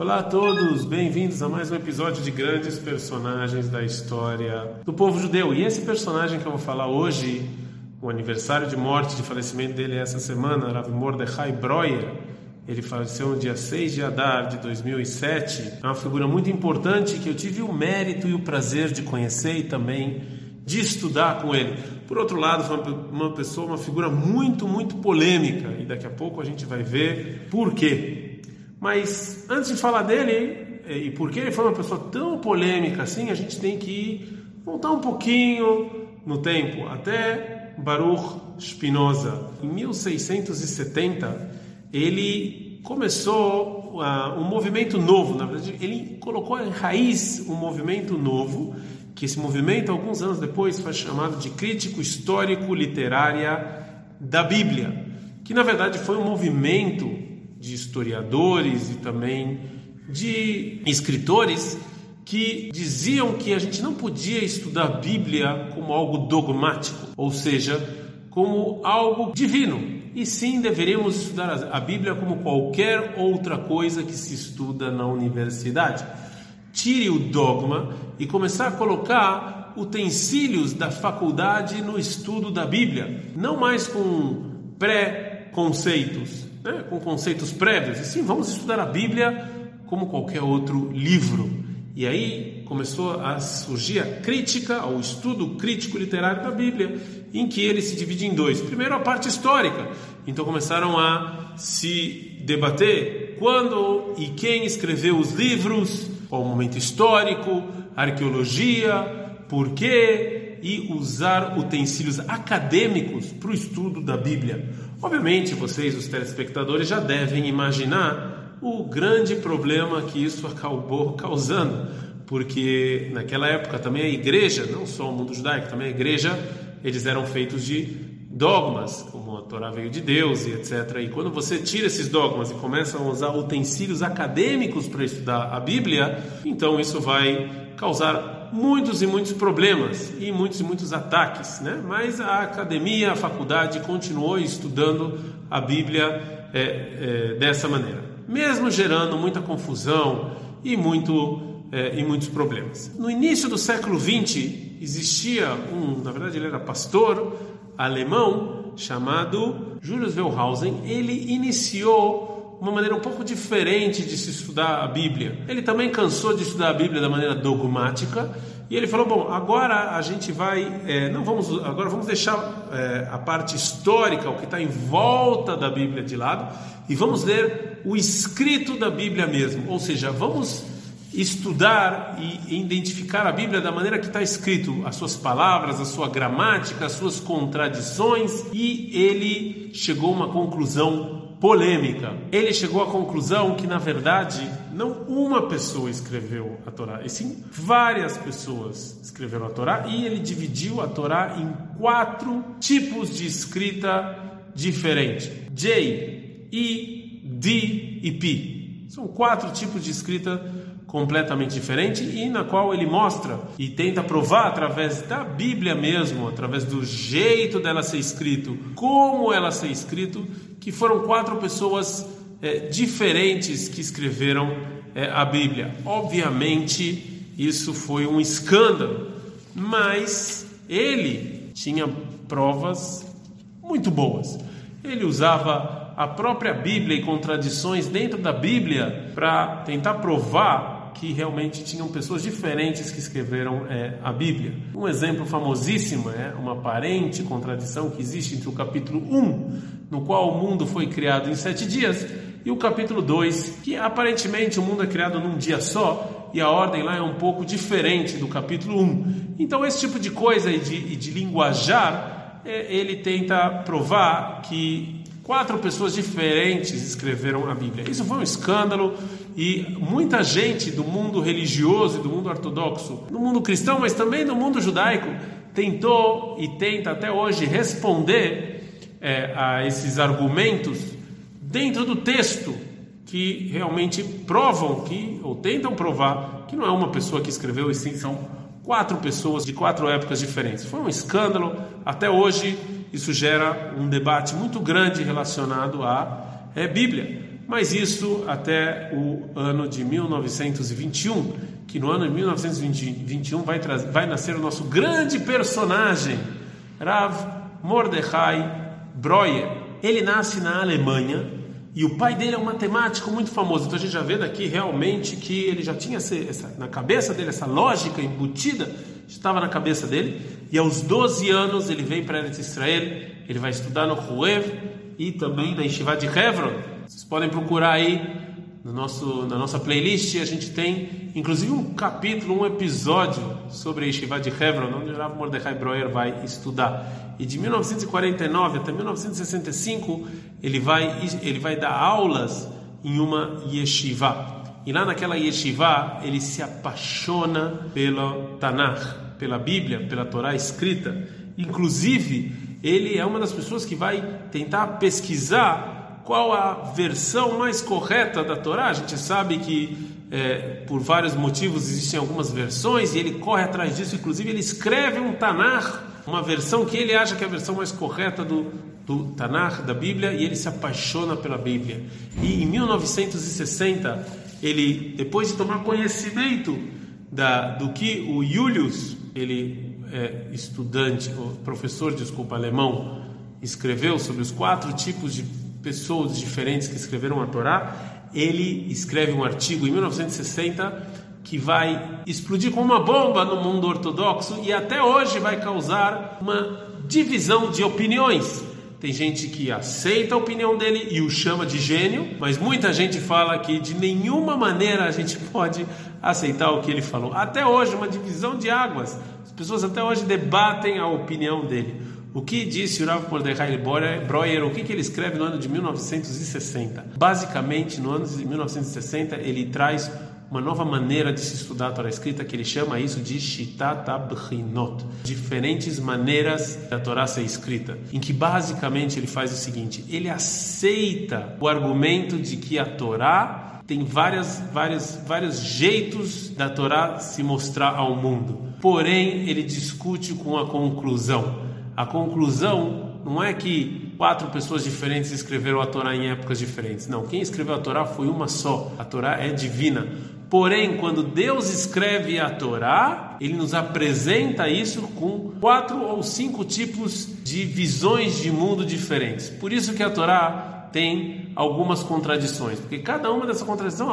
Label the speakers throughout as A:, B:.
A: Olá a todos, bem-vindos a mais um episódio de grandes personagens da história do povo judeu. E esse personagem que eu vou falar hoje, o aniversário de morte, de falecimento dele é essa semana, Rav Mordechai Breuer, ele faleceu no dia 6 de Adar de 2007. É uma figura muito importante que eu tive o mérito e o prazer de conhecer e também de estudar com ele. Por outro lado, foi uma pessoa, uma figura muito, muito polêmica e daqui a pouco a gente vai ver por quê. Mas antes de falar dele e por que ele foi uma pessoa tão polêmica assim, a gente tem que voltar um pouquinho no tempo, até Baruch Spinoza. Em 1670, ele começou uh, um movimento novo, na verdade, ele colocou em raiz um movimento novo, que esse movimento, alguns anos depois, foi chamado de crítico histórico literária da Bíblia, que na verdade foi um movimento de historiadores e também de escritores que diziam que a gente não podia estudar a Bíblia como algo dogmático, ou seja, como algo divino, e sim deveríamos estudar a Bíblia como qualquer outra coisa que se estuda na universidade. Tire o dogma e começar a colocar utensílios da faculdade no estudo da Bíblia, não mais com pré-conceitos, né, com conceitos prévios. E sim, vamos estudar a Bíblia como qualquer outro livro. E aí começou a surgir a crítica, ao estudo crítico literário da Bíblia, em que ele se divide em dois. Primeiro, a parte histórica. Então começaram a se debater quando e quem escreveu os livros, qual o momento histórico, arqueologia, por quê, e usar utensílios acadêmicos para o estudo da Bíblia. Obviamente, vocês, os telespectadores, já devem imaginar o grande problema que isso acabou causando, porque naquela época também a igreja, não só o mundo judaico, também a igreja, eles eram feitos de dogmas, como a Torá veio de Deus e etc. E quando você tira esses dogmas e começa a usar utensílios acadêmicos para estudar a Bíblia, então isso vai causar muitos e muitos problemas e muitos e muitos ataques, né? Mas a academia, a faculdade continuou estudando a Bíblia é, é, dessa maneira, mesmo gerando muita confusão e muito é, e muitos problemas. No início do século XX existia um, na verdade ele era pastor alemão chamado Julius Wellhausen. Ele iniciou uma maneira um pouco diferente de se estudar a Bíblia. Ele também cansou de estudar a Bíblia da maneira dogmática e ele falou: bom, agora a gente vai, é, não vamos, agora vamos deixar é, a parte histórica, o que está em volta da Bíblia de lado e vamos ler o escrito da Bíblia mesmo. Ou seja, vamos estudar e identificar a Bíblia da maneira que está escrito, as suas palavras, a sua gramática, as suas contradições, e ele chegou a uma conclusão polêmica. Ele chegou à conclusão que, na verdade, não uma pessoa escreveu a Torá, e sim várias pessoas escreveram a Torá, e ele dividiu a Torá em quatro tipos de escrita diferente: J, I, D e P. São quatro tipos de escrita completamente diferente e na qual ele mostra e tenta provar através da Bíblia mesmo, através do jeito dela ser escrito, como ela ser escrito, que foram quatro pessoas é, diferentes que escreveram é, a Bíblia. Obviamente, isso foi um escândalo, mas ele tinha provas muito boas. Ele usava a própria Bíblia e contradições dentro da Bíblia para tentar provar que realmente tinham pessoas diferentes que escreveram é, a Bíblia. Um exemplo famosíssimo é uma aparente contradição que existe entre o capítulo 1, no qual o mundo foi criado em sete dias, e o capítulo 2, que aparentemente o mundo é criado num dia só, e a ordem lá é um pouco diferente do capítulo 1. Então, esse tipo de coisa e de, de linguajar, é, ele tenta provar que quatro pessoas diferentes escreveram a Bíblia. Isso foi um escândalo e muita gente do mundo religioso e do mundo ortodoxo, no mundo cristão, mas também no mundo judaico, tentou e tenta até hoje responder é, a esses argumentos dentro do texto que realmente provam que, ou tentam provar, que não é uma pessoa que escreveu, e sim são quatro pessoas de quatro épocas diferentes. Foi um escândalo, até hoje isso gera um debate muito grande relacionado à é, Bíblia. mas isso até o ano de 1921, que no ano de 1921 vai, vai nascer o nosso grande personagem, Rav Mordechai Breuer. Ele nasce na Alemanha e o pai dele é um matemático muito famoso. Então a gente já vê daqui realmente que ele já tinha essa, na cabeça dele essa lógica embutida, estava na cabeça dele. E aos 12 anos ele vem para Eretz Israel, ele vai estudar no Huev e também na Yeshiva de Hebron. Vocês podem procurar aí no nosso, na nossa playlist, a gente tem inclusive um capítulo, um episódio sobre a Yeshiva de Hebron, onde o Rav Mordechai Breuer vai estudar. E de 1949 até 1965, ele vai, ele vai dar aulas em uma yeshiva. E lá naquela yeshiva, ele se apaixona pelo Tanakh, pela Bíblia, pela Torá escrita. Inclusive, ele é uma das pessoas que vai tentar pesquisar qual a versão mais correta da Torá. A gente sabe que é, por vários motivos existem algumas versões e ele corre atrás disso. Inclusive, ele escreve um Tanakh uma versão que ele acha que é a versão mais correta do, do Tanakh, da Bíblia, e ele se apaixona pela Bíblia. E em 1960, ele, depois de tomar conhecimento da, do que o Julius, ele é estudante, professor, desculpa, alemão, escreveu sobre os quatro tipos de pessoas diferentes que escreveram a Torá, ele escreve um artigo em 1960 que vai explodir como uma bomba no mundo ortodoxo e até hoje vai causar uma divisão de opiniões. Tem gente que aceita a opinião dele e o chama de gênio, mas muita gente fala que de nenhuma maneira a gente pode aceitar o que ele falou. Até hoje, uma divisão de águas. As pessoas até hoje debatem a opinião dele. O que disse Rav Mordechai Breuer, o que, que ele escreve no ano de 1960? Basicamente, no ano de 1960, ele traz uma nova maneira de se estudar a Torá escrita que ele chama isso de Shitat Abrinot, diferentes maneiras da Torá ser escrita, em que basicamente ele faz o seguinte: ele aceita o argumento de que a Torá tem várias, várias, vários jeitos da Torá se mostrar ao mundo. Porém, ele discute com a conclusão. A conclusão não é que quatro pessoas diferentes escreveram a Torá em épocas diferentes. Não, quem escreveu a Torá foi uma só. A Torá é divina. Porém, quando Deus escreve a Torá, ele nos apresenta isso com quatro ou cinco tipos de visões de mundo diferentes. Por isso que a Torá tem algumas contradições, porque cada uma dessas contradições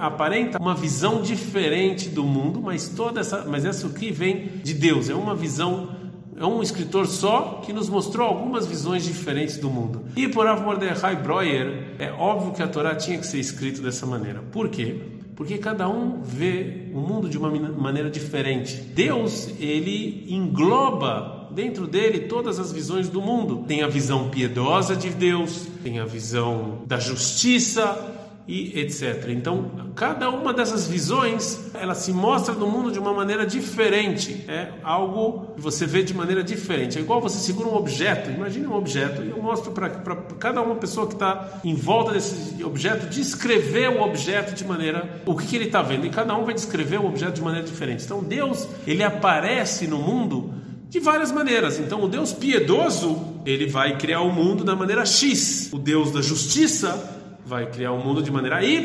A: aparenta uma visão diferente do mundo, mas toda essa, mas essa aqui vem de Deus, é uma visão é um escritor só que nos mostrou algumas visões diferentes do mundo. E por Rav Mordechai Breuer, é óbvio que a Torá tinha que ser escrita dessa maneira. Por quê? porque cada um vê o mundo de uma maneira diferente. Deus, ele engloba dentro dele todas as visões do mundo. Tem a visão piedosa de Deus, tem a visão da justiça, e etc. Então, cada uma dessas visões, ela se mostra no mundo de uma maneira diferente. É algo que você vê de maneira diferente. É igual você segura um objeto, imagine um objeto, e eu mostro para cada uma pessoa que está em volta desse objeto descrever o objeto de maneira, o que, que ele está vendo, e cada um vai descrever o objeto de maneira diferente. Então, Deus, ele aparece no mundo de várias maneiras. Então, o Deus piedoso, ele vai criar o mundo da maneira X. O Deus da justiça vai criar o mundo de maneira Y.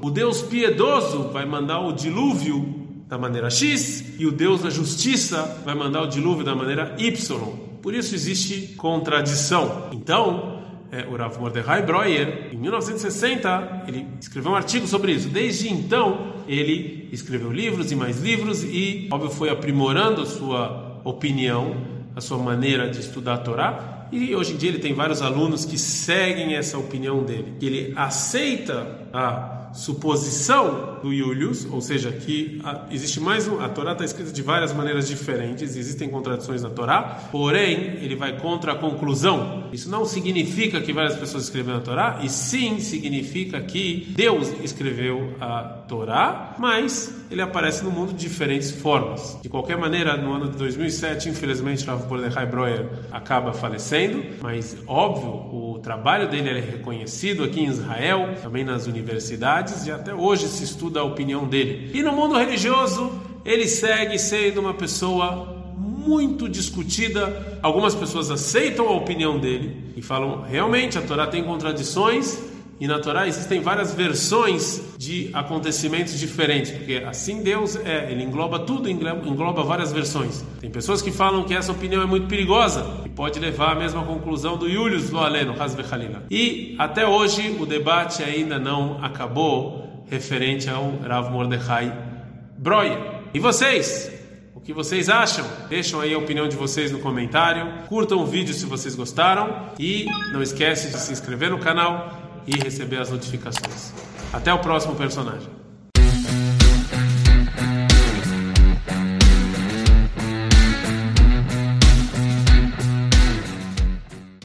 A: O Deus piedoso vai mandar o dilúvio da maneira X e o Deus da justiça vai mandar o dilúvio da maneira Y. Por isso existe contradição. Então, é, o Rav Mordechai Breuer, em 1960, ele escreveu um artigo sobre isso. Desde então, ele escreveu livros e mais livros e, óbvio, foi aprimorando a sua opinião, a sua maneira de estudar a Torá e hoje em dia ele tem vários alunos que seguem essa opinião dele. Ele aceita a suposição do Julius, ou seja, que existe mais um, a Torá está escrita de várias maneiras diferentes, existem contradições na Torá, porém ele vai contra a conclusão. Isso não significa que várias pessoas escreveram a Torá, e sim significa que Deus escreveu a Torá, mas ele aparece no mundo de diferentes formas. De qualquer maneira, no ano de 2007, infelizmente, Rav Mordechai Breuer acaba falecendo, mas óbvio, o trabalho dele é reconhecido aqui em Israel, também nas universidades, e até hoje se estuda a opinião dele. E no mundo religioso, ele segue sendo uma pessoa muito discutida. Algumas pessoas aceitam a opinião dele e falam realmente a Torá tem contradições E na Torá existem várias versões de acontecimentos diferentes, porque assim Deus é, ele engloba tudo, engloba várias versões. Tem pessoas que falam que essa opinião é muito perigosa e pode levar à mesma conclusão do Julius Loaleno, Hasbe Khalila. E até hoje o debate ainda não acabou referente ao Rav Mordechai Breuer. E vocês? O que vocês acham? Deixam aí a opinião de vocês no comentário. Curtam o vídeo se vocês gostaram e não esquece de se inscrever no canal e receber as notificações. Até o próximo personagem.